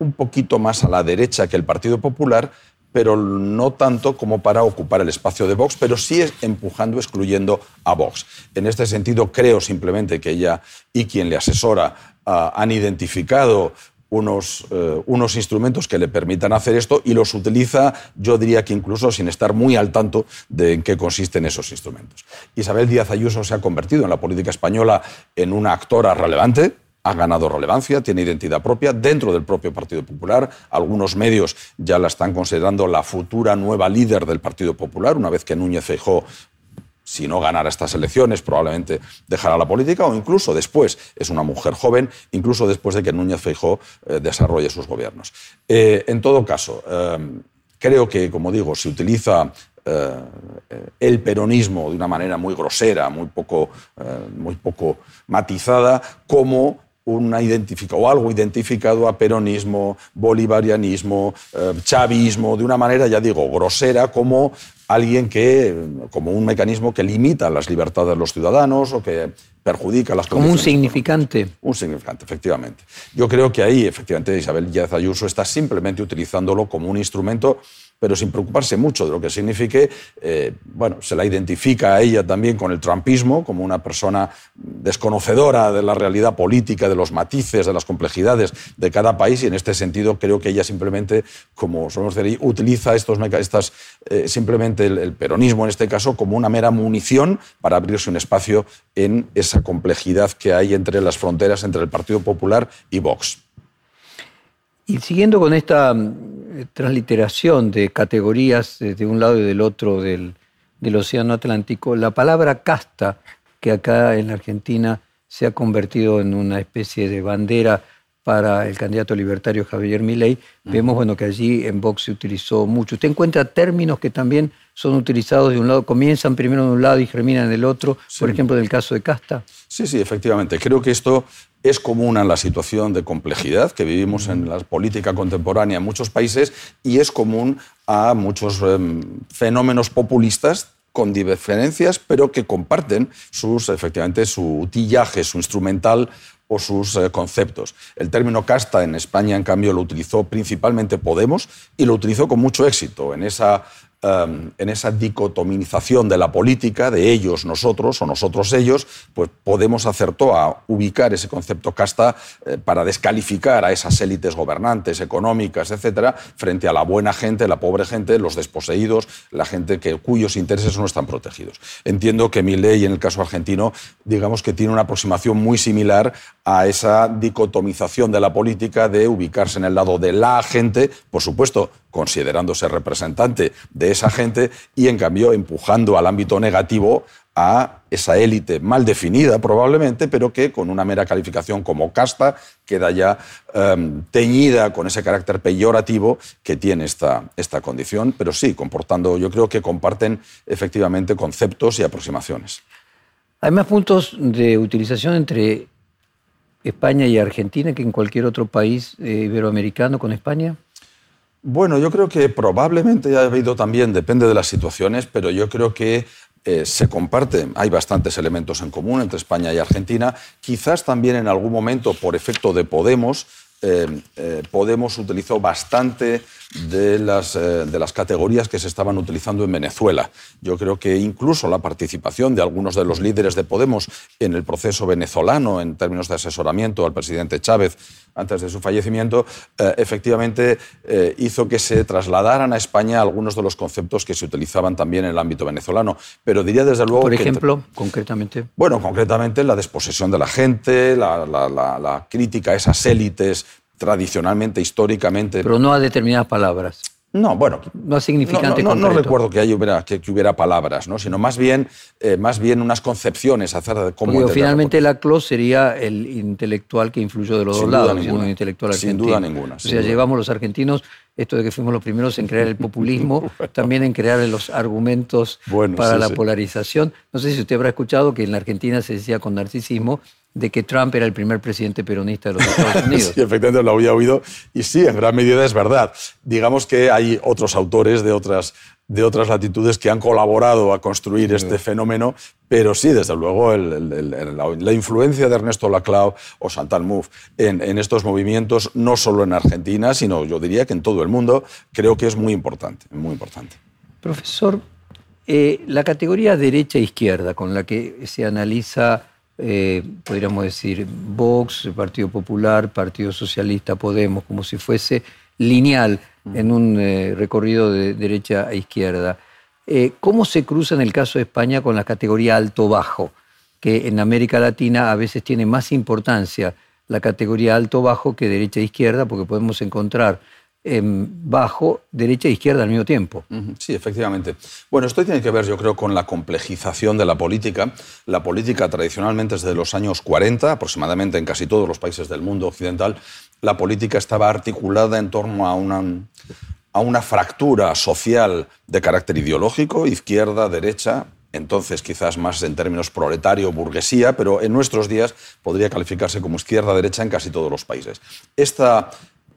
un poquito más a la derecha que el Partido Popular pero no tanto como para ocupar el espacio de Vox, pero sí empujando, excluyendo a Vox. En este sentido, creo simplemente que ella y quien le asesora ah, han identificado unos, eh, unos, instrumentos que le permitan hacer esto y los utiliza, yo diría que incluso sin estar muy al tanto de en qué consisten esos instrumentos. Isabel Díaz Ayuso se ha convertido en la política española en una actora relevante, ha ganado relevancia, tiene identidad propia dentro del propio Partido Popular. Algunos medios ya la están considerando la futura nueva líder del Partido Popular, una vez que Núñez Feijóo si no ganara estas elecciones, probablemente dejará la política o incluso después, es una mujer joven, incluso después de que Núñez Feijóo eh, desarrolle sus gobiernos. Eh, en todo caso, eh, creo que, como digo, se utiliza el peronismo de una manera muy grosera, muy poco, muy poco matizada, como una o algo identificado a peronismo, bolivarianismo, eh, chavismo, de una manera, ya digo, grosera, como alguien que, como un mecanismo que limita las libertades de los ciudadanos o que perjudica las Como un significante. Un significante, efectivamente. Yo creo que ahí, efectivamente, Isabel Díaz Ayuso está simplemente utilizándolo como un instrumento pero sin preocuparse mucho de lo que signifique, eh, bueno, se la identifica a ella también con el trumpismo, como una persona desconocedora de la realidad política, de los matices, de las complejidades de cada país, y en este sentido creo que ella simplemente, como solemos decir, utiliza estos, estas, eh, simplemente el, peronismo en este caso como una mera munición para abrirse un espacio en esa complejidad que hay entre las fronteras entre el Partido Popular y Vox. Y siguiendo con esta transliteración de categorías de un lado y del otro del, Océano Atlántico, la palabra casta, que acá en la Argentina se ha convertido en una especie de bandera para el candidato libertario Javier Milei, vemos bueno, que allí en Vox se utilizó mucho. ¿Usted encuentra términos que también son utilizados de un lado, comienzan primero de un lado y terminan en el otro, por ejemplo, en el caso de Casta? Sí, sí, efectivamente. Creo que esto es común a la situación de complejidad que vivimos en la política contemporánea en muchos países y es común a muchos em, fenómenos populistas con diferencias, pero que comparten sus, efectivamente, su utillaje, su instrumental o sus eh, conceptos. El término casta en España, en cambio, lo utilizó principalmente Podemos y lo utilizó con mucho éxito en esa Em, en esa dicotomización de la política, de ellos, nosotros o nosotros ellos, pues Podemos acertó a ubicar ese concepto casta eh, para descalificar a esas élites gobernantes, económicas, etcétera, frente a la buena gente, la pobre gente, los desposeídos, la gente que, cuyos intereses no están protegidos. Entiendo que mi ley, en el caso argentino, digamos que tiene una aproximación muy similar a esa dicotomización de la política de ubicarse en el lado de la gente, por supuesto, considerándose representante de esa gente y, en cambio, empujando al ámbito negativo a esa élite mal definida probablemente, pero que con una mera calificación como casta queda ya em, teñida con ese carácter peyorativo que tiene esta, esta condición, pero sí, comportando, yo creo que comparten efectivamente conceptos y aproximaciones. ¿Hay más puntos de utilización entre España y Argentina que en cualquier otro país eh, iberoamericano con España? Bueno, yo creo que probablemente ha habido también, depende de las situaciones, pero yo creo que eh, se comparten, hay bastantes elementos en común entre España y Argentina. Quizás también en algún momento, por efecto de Podemos, eh, eh, Podemos utilizó bastante de las, eh, de las categorías que se estaban utilizando en Venezuela. Yo creo que incluso la participación de algunos de los líderes de Podemos en el proceso venezolano, en términos de asesoramiento al presidente Chávez antes de su fallecimiento, efectivamente hizo que se trasladaran a España algunos de los conceptos que se utilizaban también en el ámbito venezolano. Pero diría desde luego. Por ejemplo, concretamente. Bueno, concretamente la desposesión de la gente, la, la crítica a esas élites tradicionalmente, históricamente. Pero no a determinadas palabras. No, bueno. No a significante no, no, recuerdo que, hubiera, que, hubiera palabras, ¿no? sino más bien, eh, más bien unas concepciones acerca de cómo. finalmente la CLOS sería el intelectual que influyó de los dos lados, ninguna. intelectual Sin duda ninguna. o sea, llevamos los argentinos esto de que fuimos los primeros en crear el populismo, también en crear los argumentos para la polarización. No sé si usted habrá escuchado que en la Argentina se decía con narcisismo de que Trump era el primer presidente peronista de los Estados Unidos. sí, efectivamente lo había oído y sí, en gran medida es verdad. Digamos que hay otros autores de otras, de otras latitudes que han colaborado a construir este fenómeno, pero sí, desde luego, la, influencia de Ernesto Laclau o Chantal Mouffe en, estos movimientos, no solo en Argentina, sino yo diría que en todo el mundo, creo que es muy importante, muy importante. Profesor, eh, la categoría derecha-izquierda con la que se analiza eh, podríamos decir, Vox, Partido Popular, Partido Socialista, Podemos, como si fuese lineal en un eh, recorrido de derecha a izquierda. Eh, ¿Cómo se cruza en el caso de España con la categoría alto-bajo? Que en América Latina a veces tiene más importancia la categoría alto-bajo que derecha-izquierda, porque podemos encontrar bajo, derecha e izquierda al mismo tiempo. Sí, efectivamente. Bueno, esto tiene que ver, yo creo, con la complejización de la política. La política tradicionalmente desde los años 40, aproximadamente en casi todos los países del mundo occidental, la política estaba articulada en torno a una, a una fractura social de carácter ideológico, izquierda, derecha, entonces quizás más en términos proletario, burguesía, pero en nuestros días podría calificarse como izquierda-derecha en casi todos los países. Esta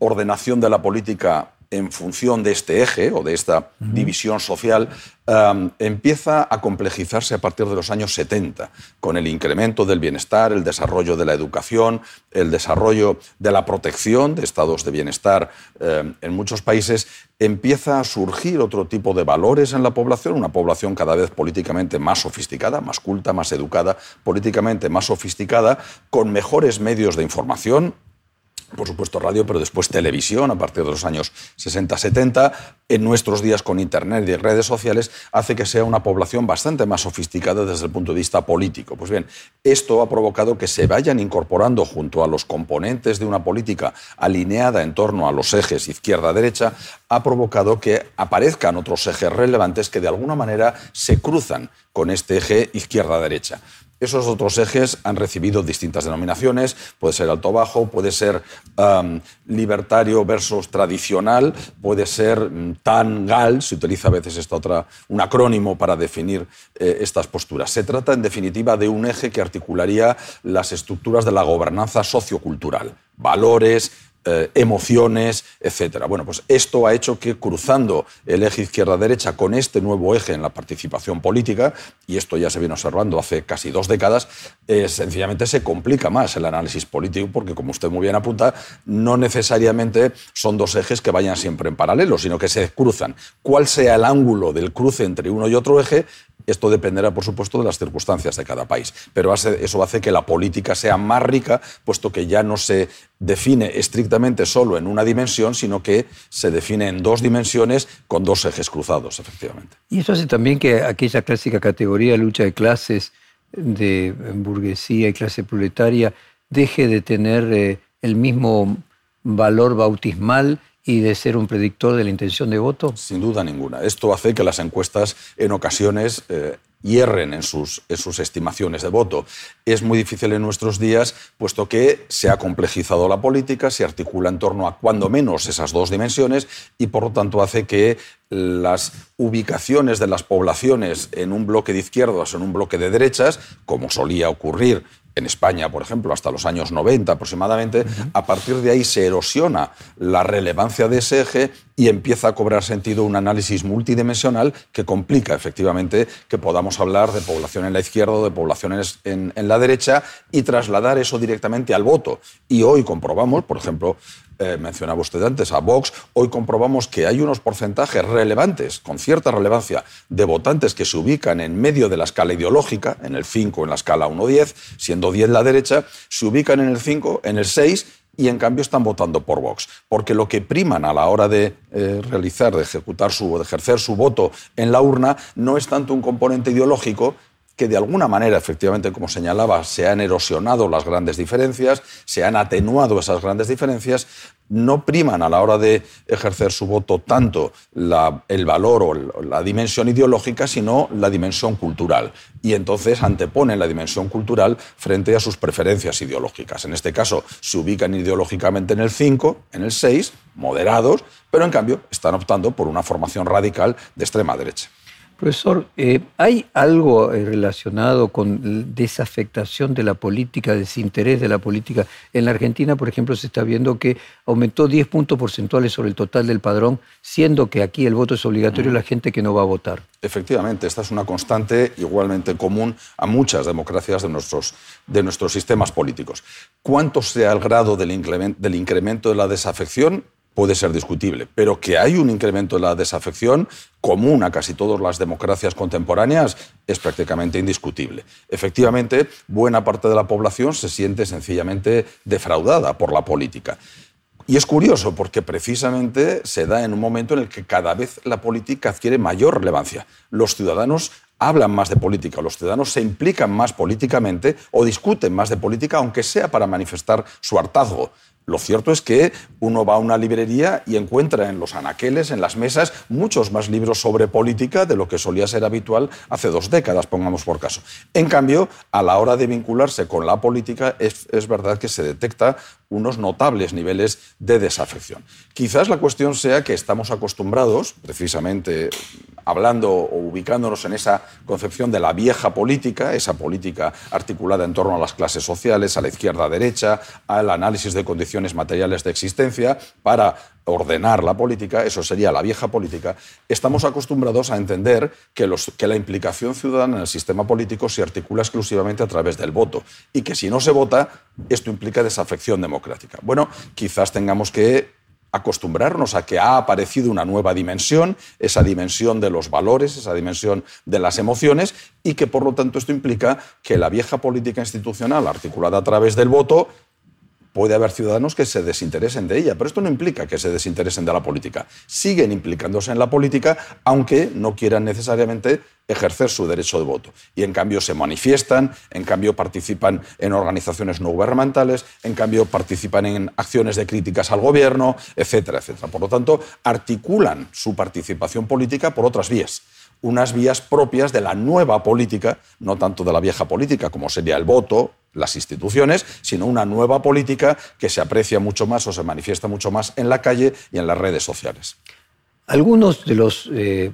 ordenación de la política en función de este eje o de esta división social, um, empieza a complejizarse a partir de los años 70, con el incremento del bienestar, el desarrollo de la educación, el desarrollo de la protección de estados de bienestar um, en muchos países, empieza a surgir otro tipo de valores en la población, una población cada vez políticamente más sofisticada, más culta, más educada, políticamente más sofisticada, con mejores medios de información, por supuesto radio, pero después televisión a partir de los años 60-70, en nuestros días con Internet y redes sociales, hace que sea una población bastante más sofisticada desde el punto de vista político. Pues bien, esto ha provocado que se vayan incorporando junto a los componentes de una política alineada en torno a los ejes izquierda-derecha, ha provocado que aparezcan otros ejes relevantes que de alguna manera se cruzan con este eje izquierda-derecha. Esos otros ejes han recibido distintas denominaciones, puede ser alto-bajo, puede ser libertario versus tradicional, puede ser mm, tan-gal, se utiliza a veces esta otra, un acrónimo para definir eh, estas posturas. Se trata, en definitiva, de un eje que articularía las estructuras de la gobernanza sociocultural, valores, eh, emociones, etcétera. Bueno, pues esto ha hecho que cruzando el eje izquierda-derecha con este nuevo eje en la participación política, y esto ya se viene observando hace casi dos décadas, eh, sencillamente se complica más el análisis político porque, como usted muy bien apunta, no necesariamente son dos ejes que vayan siempre en paralelo, sino que se cruzan. ¿Cuál sea el ángulo del cruce entre uno y otro eje? Esto dependerá, por supuesto, de las circunstancias de cada país, pero eso hace que la política sea más rica, puesto que ya no se define estrictamente solo en una dimensión, sino que se define en dos dimensiones con dos ejes cruzados, efectivamente. Y eso hace también que aquella clásica categoría lucha de clases, de burguesía y clase proletaria, deje de tener eh, el mismo valor bautismal y de ser un predictor de la intención de voto? Sin duda ninguna. Esto hace que las encuestas en ocasiones eh, hierren en sus, en sus estimaciones de voto. Es muy difícil en nuestros días, puesto que se ha complejizado la política, se articula en torno a cuando menos esas dos dimensiones y por lo tanto hace que las ubicaciones de las poblaciones en un bloque de izquierdas o en un bloque de derechas, como solía ocurrir en España, por ejemplo, hasta los años 90 aproximadamente, a partir de ahí se erosiona la relevancia de ese eje y empieza a cobrar sentido un análisis multidimensional que complica efectivamente que podamos hablar de población en la izquierda o de poblaciones en, en la derecha y trasladar eso directamente al voto. Y hoy comprobamos, por ejemplo, eh, mencionaba usted antes, a Vox, hoy comprobamos que hay unos porcentajes relevantes, con cierta relevancia, de votantes que se ubican en medio de la escala ideológica, en el 5, en la escala 1-10, siendo 10 la derecha, se ubican en el 5, en el 6 y en cambio están votando por Vox. Porque lo que priman a la hora de eh, realizar, de ejecutar su, de ejercer su voto en la urna, no es tanto un componente ideológico, que de alguna manera, efectivamente, como señalaba, se han erosionado las grandes diferencias, se han atenuado esas grandes diferencias, no priman a la hora de ejercer su voto tanto el valor o la dimensión ideológica, sino la dimensión cultural. Y entonces anteponen la dimensión cultural frente a sus preferencias ideológicas. En este caso, se ubican ideológicamente en el 5, en el 6, moderados, pero en cambio están optando por una formación radical de extrema derecha. Profesor, eh, ¿hay algo eh, relacionado con desafectación de la política, desinterés de la política? En la Argentina, por ejemplo, se está viendo que aumentó 10 puntos porcentuales sobre el total del padrón, siendo que aquí el voto es obligatorio a la gente que no va a votar. Efectivamente, esta es una constante igualmente común a muchas democracias de nuestros, de nuestros sistemas políticos. ¿Cuánto sea el grado del incremento de la desafección? Puede ser discutible, pero que hay un incremento de la desafección común a casi todas las democracias contemporáneas es prácticamente indiscutible. Efectivamente, buena parte de la población se siente sencillamente defraudada por la política. Y es curioso porque precisamente se da en un momento en el que cada vez la política adquiere mayor relevancia. Los ciudadanos hablan más de política, los ciudadanos se implican más políticamente o discuten más de política, aunque sea para manifestar su hartazgo. Lo cierto es que uno va a una librería y encuentra en los anaqueles, en las mesas, muchos más libros sobre política de lo que solía ser habitual hace dos décadas, pongamos por caso. En cambio, a la hora de vincularse con la política, es, verdad que se detecta unos notables niveles de desafección. Quizás la cuestión sea que estamos acostumbrados, precisamente hablando o ubicándonos en esa concepción de la vieja política, esa política articulada en torno a las clases sociales, a la izquierda-derecha, al análisis de condiciones materiales de existencia, para ordenar la política, eso sería la vieja política, estamos acostumbrados a entender que, que, la implicación ciudadana en el sistema político se articula exclusivamente a través del voto y que si no se vota, esto implica desafección democrática. Bueno, quizás tengamos que acostumbrarnos a que ha aparecido una nueva dimensión, esa dimensión de los valores, esa dimensión de las emociones, y que por lo tanto esto implica que la vieja política institucional articulada a través del voto puede haber ciudadanos que se desinteresen de ella, pero esto no implica que se desinteresen de la política. Siguen implicándose en la política, aunque no quieran necesariamente ejercer su derecho de voto. Y en cambio se manifiestan, en cambio participan en organizaciones no gubernamentales, en cambio participan en acciones de críticas al gobierno, etcétera, etcétera. Por lo tanto, articulan su participación política por otras vías unas vías propias de la nueva política, no tanto de la vieja política, como sería el voto, las instituciones, sino una nueva política que se aprecia mucho más o se manifiesta mucho más en la calle y en las redes sociales. Algunos de los eh,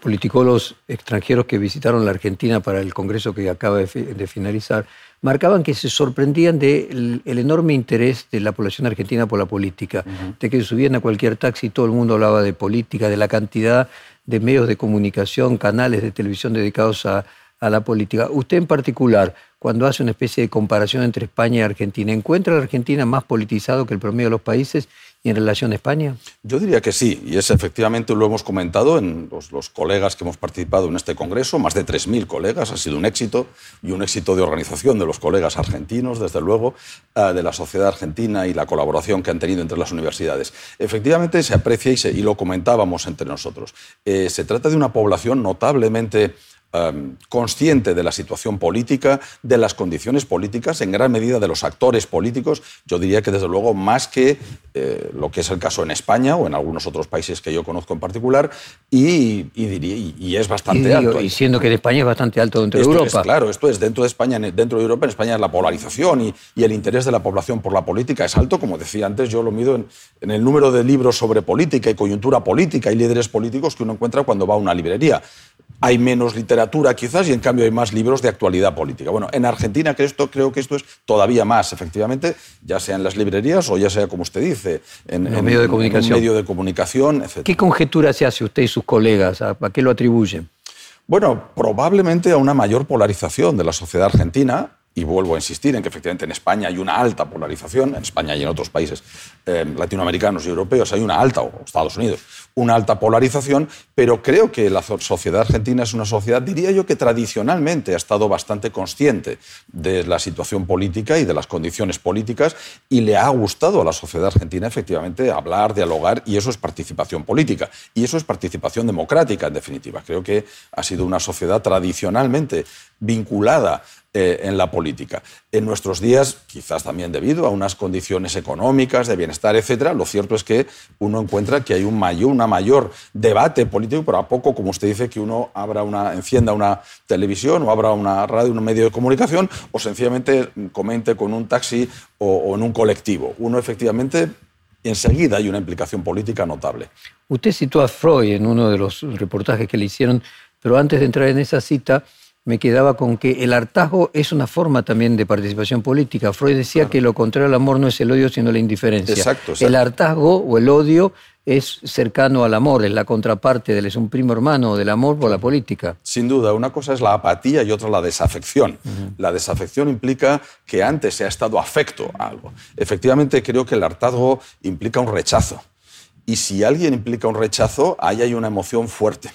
politicólogos extranjeros que visitaron la Argentina para el congreso que acaba de, finalizar marcaban que se sorprendían del enorme interés de la población argentina por la política, de que subían a cualquier taxi y todo el mundo hablaba de política, de la cantidad de medios de comunicación, canales de televisión dedicados a, a la política. Usted en particular, cuando hace una especie de comparación entre España y Argentina, ¿encuentra a la Argentina más politizado que el promedio de los países y en relación a España? Yo diría que sí, y es efectivamente, lo hemos comentado en los, colegas que hemos participado en este congreso, más de 3.000 colegas, ha sido un éxito, y un éxito de organización de los colegas argentinos, desde luego, ah, de la sociedad argentina y la colaboración que han tenido entre las universidades. Efectivamente se aprecia y, y lo comentábamos entre nosotros. Eh, se trata de una población notablemente Em, consciente de la situación política, de las condiciones políticas, en gran medida de los actores políticos. Yo diría que, desde luego, más que eh, lo que es el caso en España o en algunos otros países que yo conozco en particular, y, diría, y, es bastante alto. Y siendo que en España es bastante alto dentro de Europa. claro, esto es dentro de España, dentro de Europa, en España la polarización y, el interés de la población por la política es alto. Como decía antes, yo lo mido en, en el número de libros sobre política y coyuntura política y líderes políticos que uno encuentra cuando va a una librería hay menos literatura quizás y en cambio hay más libros de actualidad política. Bueno, en Argentina que esto, creo que esto es todavía más, efectivamente, ya sea en las librerías o ya sea, como usted dice, en, en, medio de comunicación. medio de comunicación, etc. ¿Qué conjetura se hace usted y sus colegas? ¿A, qué lo atribuyen? Bueno, probablemente a una mayor polarización de la sociedad argentina, y vuelvo a insistir en que efectivamente en España hay una alta polarización, en España y en otros países eh, latinoamericanos y europeos hay una alta, o Estados Unidos, una alta polarización, pero creo que la sociedad argentina es una sociedad, diría yo, que tradicionalmente ha estado bastante consciente de la situación política y de las condiciones políticas y le ha gustado a la sociedad argentina efectivamente hablar, dialogar y eso es participación política y eso es participación democrática en definitiva. Creo que ha sido una sociedad tradicionalmente vinculada eh, en la política. En nuestros días, quizás también debido a unas condiciones económicas, de bienestar, etcétera, lo cierto es que uno encuentra que hay un mayor, una mayor debate político, pero a poco, como usted dice, que uno abra una, encienda una televisión o abra una radio, un medio de comunicación, o sencillamente comente con un taxi o, o en un colectivo. Uno efectivamente enseguida hay una implicación política notable. Usted citó a Freud en uno de los reportajes que le hicieron, pero antes de entrar en esa cita, me quedaba con que el hartazgo es una forma también de participación política. Freud decía que lo contrario al amor no es el odio, sino la indiferencia. Exacto, El hartazgo o el odio es cercano al amor, es la contraparte, del, es un primo hermano del amor por la política. Sin duda, una cosa es la apatía y otra la desafección. La desafección implica que antes se ha estado afecto a algo. Efectivamente, creo que el hartazgo implica un rechazo. Y si alguien implica un rechazo, ahí hay una emoción fuerte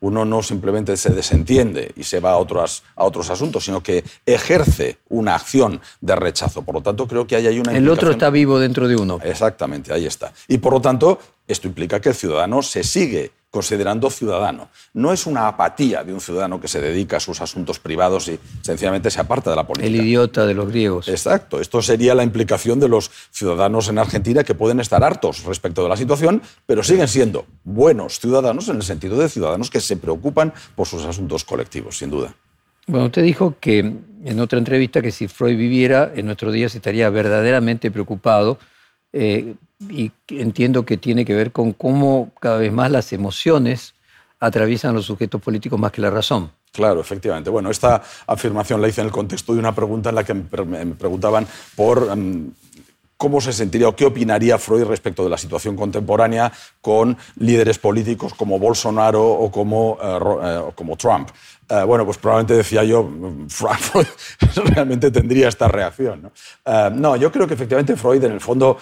uno no simplemente se desentiende y se va a otros, a otros asuntos, sino que ejerce una acción de rechazo. Por lo tanto, creo que ahí hay una... El otro está vivo dentro de uno. Exactamente, ahí está. Y por lo tanto, esto implica que el ciudadano se sigue considerando ciudadano. No es una apatía de un ciudadano que se dedica a sus asuntos privados y sencillamente se aparta de la política. El idiota de los griegos. Exacto. Esto sería la implicación de los ciudadanos en Argentina que pueden estar hartos respecto de la situación, pero siguen siendo buenos ciudadanos en el sentido de ciudadanos que se preocupan por sus asuntos colectivos, sin duda. Bueno, usted dijo que en otra entrevista que si Freud viviera en nuestros días estaría verdaderamente preocupado eh, y entiendo que tiene que ver con cómo cada vez más las emociones atraviesan los sujetos políticos más que la razón. Claro, efectivamente. Bueno, esta afirmación la hice en el contexto de una pregunta en la que me preguntaban por em, cómo se sentiría o qué opinaría Freud respecto de la situación contemporánea con líderes políticos como Bolsonaro o como, eh, eh, como Trump. Eh, bueno, pues probablemente decía yo, mm, Freud realmente tendría esta reacción. ¿no? no, yo creo que efectivamente Freud en el fondo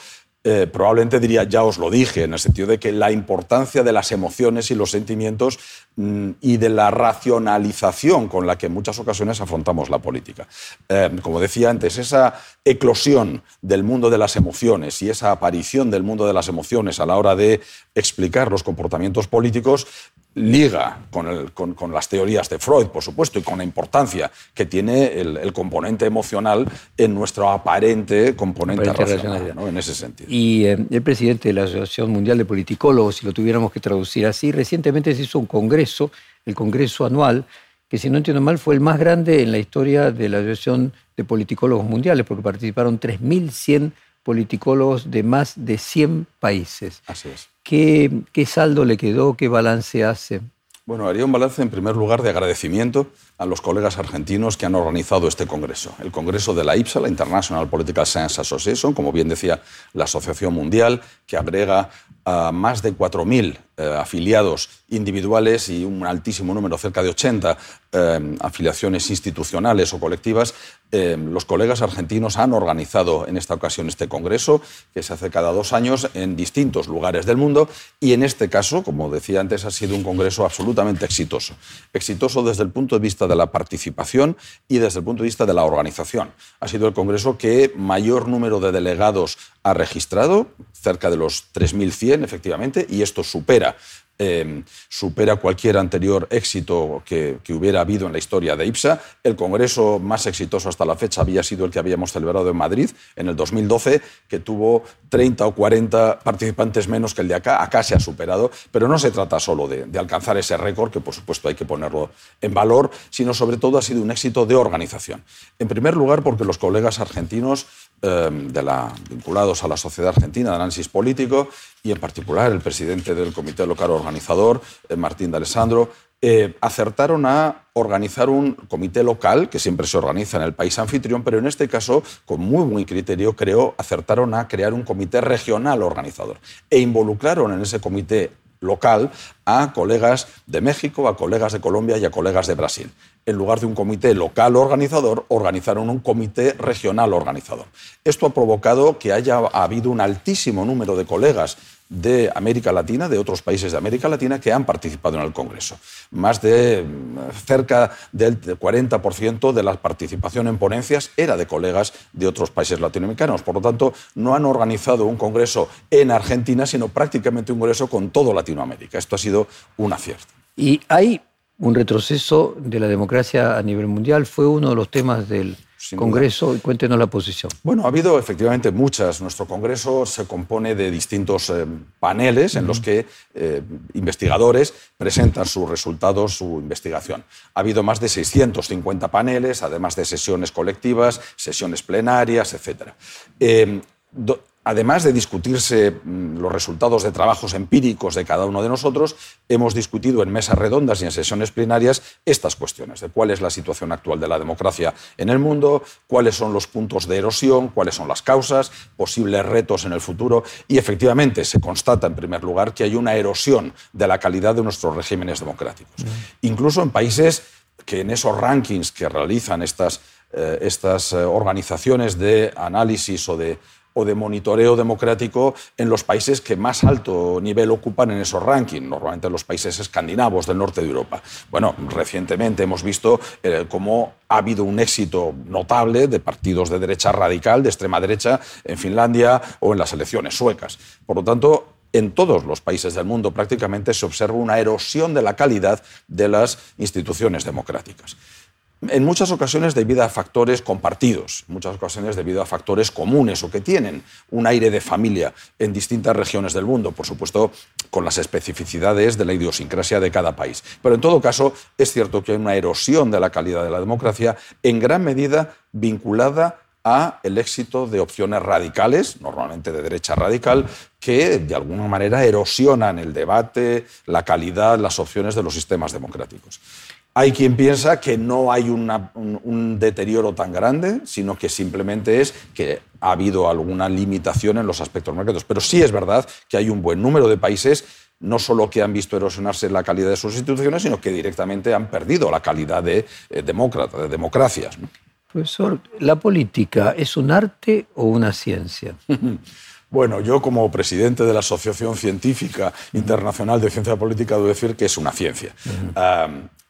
eh, probablemente diría, ya os lo dije, en el sentido de que la importancia de las emociones y los sentimientos mm, y de la racionalización con la que en muchas ocasiones afrontamos la política. Eh, como decía antes, esa eclosión del mundo de las emociones y esa aparición del mundo de las emociones a la hora de explicar los comportamientos políticos liga con, las teorías de Freud, por supuesto, y con la importancia que tiene el, componente emocional en nuestro aparente componente racional, en ese sentido. Y eh, el presidente de la Asociación Mundial de Politicólogos, si lo tuviéramos que traducir así, recientemente se hizo un congreso, el congreso anual, que si no entiendo mal fue el más grande en la historia de la Asociación de Politicólogos Mundiales, porque participaron 3.100 politicólogos de más de 100 países. Así es. ¿Qué, saldo le quedó? ¿Qué balance hace? Bueno, haría un balance en primer lugar de agradecimiento a los colegas argentinos que han organizado este congreso. El congreso de la IPSA, la International Political Science Association, como bien decía la Asociación Mundial, que agrega a más de 4.000 eh, afiliados individuales y un altísimo número, cerca de 80 eh, afiliaciones institucionales o colectivas, eh, los colegas argentinos han organizado en esta ocasión este congreso, que se hace cada dos años en distintos lugares del mundo, y en este caso, como decía antes, ha sido un congreso absolutamente exitoso. Exitoso desde el punto de vista de la participación y desde el punto de vista de la organización. Ha sido el congreso que mayor número de delegados ha registrado, cerca de los 3.100 efectivamente, y esto supera Em, supera cualquier anterior éxito que, hubiera habido en la historia de IPSA. El congreso más exitoso hasta la fecha había sido el que habíamos celebrado en Madrid en el 2012, que tuvo 30 o 40 participantes menos que el de acá. Acá se ha superado, pero no se trata solo de, de alcanzar ese récord, que por supuesto hay que ponerlo en valor, sino sobre todo ha sido un éxito de organización. En primer lugar, porque los colegas argentinos de la, vinculados a la Sociedad Argentina de Análisis Político y en particular el presidente del Comité Local Organizador, eh, Martín de Alessandro, eh, acertaron a organizar un comité local, que siempre se organiza en el país anfitrión, pero en este caso, con muy buen criterio, creo, acertaron a crear un comité regional organizador e involucraron en ese comité local a colegas de México, a colegas de Colombia y a colegas de Brasil. En lugar de un comité local organizador, organizaron un comité regional organizador. Esto ha provocado que haya habido un altísimo número de colegas de América Latina, de otros países de América Latina que han participado en el Congreso. Más de mm, cerca del 40% de la participación en ponencias era de colegas de otros países latinoamericanos. Por lo tanto, no han organizado un Congreso en Argentina, sino prácticamente un Congreso con todo Latinoamérica. Esto ha sido un acierto. Y hay un retroceso de la democracia a nivel mundial. Fue uno de los temas del Congreso y cuéntenos la posición. Bueno, ha habido efectivamente muchas. Nuestro Congreso se compone de distintos eh, paneles en los que eh, investigadores presentan sus resultados, su investigación. Ha habido más de 650 paneles, además de sesiones colectivas, sesiones plenarias, etc además de discutirse mm, los resultados de trabajos empíricos de cada uno de nosotros, hemos discutido en mesas redondas y en sesiones plenarias estas cuestiones de cuál es la situación actual de la democracia en el mundo, cuáles son los puntos de erosión, cuáles son las causas, posibles retos en el futuro. Y efectivamente se constata, en primer lugar, que hay una erosión de la calidad de nuestros regímenes democráticos. Incluso en países que en esos rankings que realizan estas, eh, estas eh, organizaciones de análisis o de o de monitoreo democrático en los países que más alto nivel ocupan en esos rankings, normalmente los países escandinavos del norte de Europa. Bueno, recientemente hemos visto eh, cómo ha habido un éxito notable de partidos de derecha radical, de extrema derecha, en Finlandia o en las elecciones suecas. Por lo tanto, en todos los países del mundo prácticamente se observa una erosión de la calidad de las instituciones democráticas en muchas ocasiones debido a factores compartidos, en muchas ocasiones debido a factores comunes o que tienen un aire de familia en distintas regiones del mundo, por supuesto con las especificidades de la idiosincrasia de cada país. Pero en todo caso es cierto que hay una erosión de la calidad de la democracia en gran medida vinculada a el éxito de opciones radicales, normalmente de derecha radical, que de alguna manera erosionan el debate, la calidad, las opciones de los sistemas democráticos. Hay quien piensa que no hay un, deterioro tan grande, sino que simplemente es que ha habido alguna limitación en los aspectos democráticos. Pero sí es verdad que hay un buen número de países no solo que han visto erosionarse la calidad de sus instituciones, sino que directamente han perdido la calidad de, eh, de democracias. Profesor, ¿la política es un arte o una ciencia? Bueno, yo como presidente de la Asociación Científica Internacional de Ciencia Política debo decir que es una ciencia.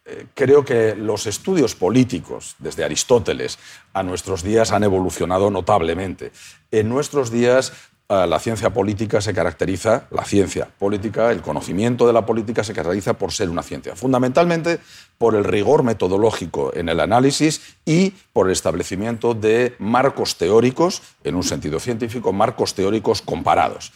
Eh, creo que los estudios políticos, desde Aristóteles a nuestros días, han evolucionado notablemente. En nuestros días la ciencia política se caracteriza, la ciencia política, el conocimiento de la política se caracteriza por ser una ciencia, fundamentalmente por el rigor metodológico en el análisis y por el establecimiento de marcos teóricos, en un sentido científico, marcos teóricos comparados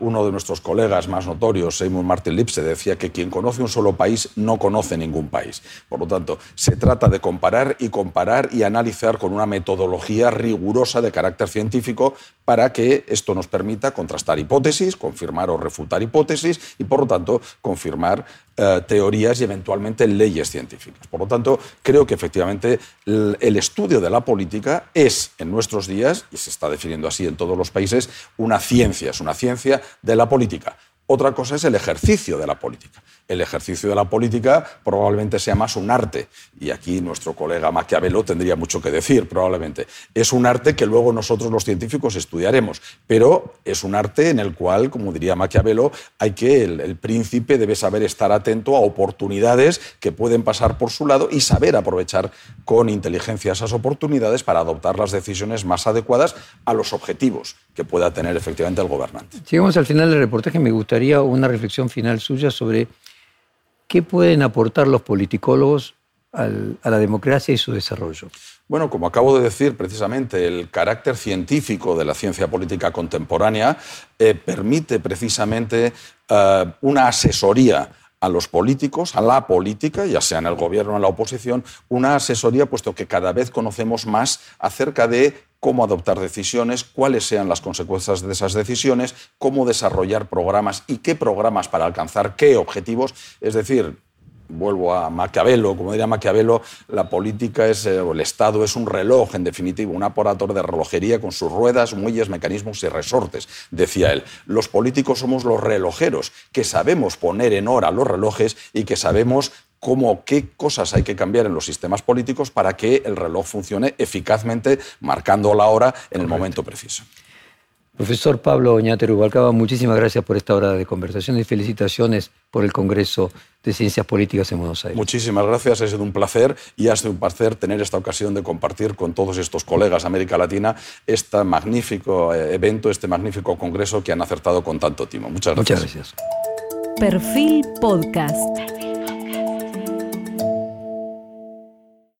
uno de nuestros colegas más notorios, Seymour Martin Lipse, decía que quien conoce un solo país no conoce ningún país. Por lo tanto, se trata de comparar y comparar y analizar con una metodología rigurosa de carácter científico para que esto nos permita contrastar hipótesis, confirmar o refutar hipótesis y, por lo tanto, confirmar eh, teorías y eventualmente leyes científicas. Por lo tanto, creo que efectivamente el, el, estudio de la política es en nuestros días, y se está definiendo así en todos los países, una ciencia, es una ciencia de la política. Otra cosa es el ejercicio de la política. El ejercicio de la política probablemente sea más un arte, y aquí nuestro colega Maquiavelo tendría mucho que decir, probablemente. Es un arte que luego nosotros los científicos estudiaremos, pero es un arte en el cual, como diría Maquiavelo, hay que el, príncipe debe saber estar atento a oportunidades que pueden pasar por su lado y saber aprovechar con inteligencia esas oportunidades para adoptar las decisiones más adecuadas a los objetivos que pueda tener efectivamente el gobernante. Llegamos al final del reportaje, me gusta una reflexión final suya sobre qué pueden aportar los politicólogos a la democracia y su desarrollo. Bueno, como acabo de decir, precisamente el carácter científico de la ciencia política contemporánea eh, permite precisamente eh, una asesoría a los políticos, a la política, ya sea en el gobierno o en la oposición, una asesoría, puesto que cada vez conocemos más acerca de cómo adoptar decisiones, cuáles sean las consecuencias de esas decisiones, cómo desarrollar programas y qué programas para alcanzar qué objetivos. Es decir, vuelvo a Maquiavelo, como diría Maquiavelo, la política es, eh, el Estado es un reloj, en definitiva, un aparato de relojería con sus ruedas, muelles, mecanismos y resortes, decía él. Los políticos somos los relojeros, que sabemos poner en hora los relojes y que sabemos cómo, qué cosas hay que cambiar en los sistemas políticos para que el reloj funcione eficazmente, marcando la hora en el momento preciso. Profesor Pablo Oñate Rubalcaba, muchísimas gracias por esta hora de conversación y felicitaciones por el Congreso de Ciencias Políticas en Buenos Aires. Muchísimas gracias, ha sido un placer y ha sido un placer tener esta ocasión de compartir con todos estos colegas de América Latina este magnífico eh, evento, este magnífico Congreso que han acertado con tanto timo. Muchas gracias. Muchas gracias. Perfil Podcast.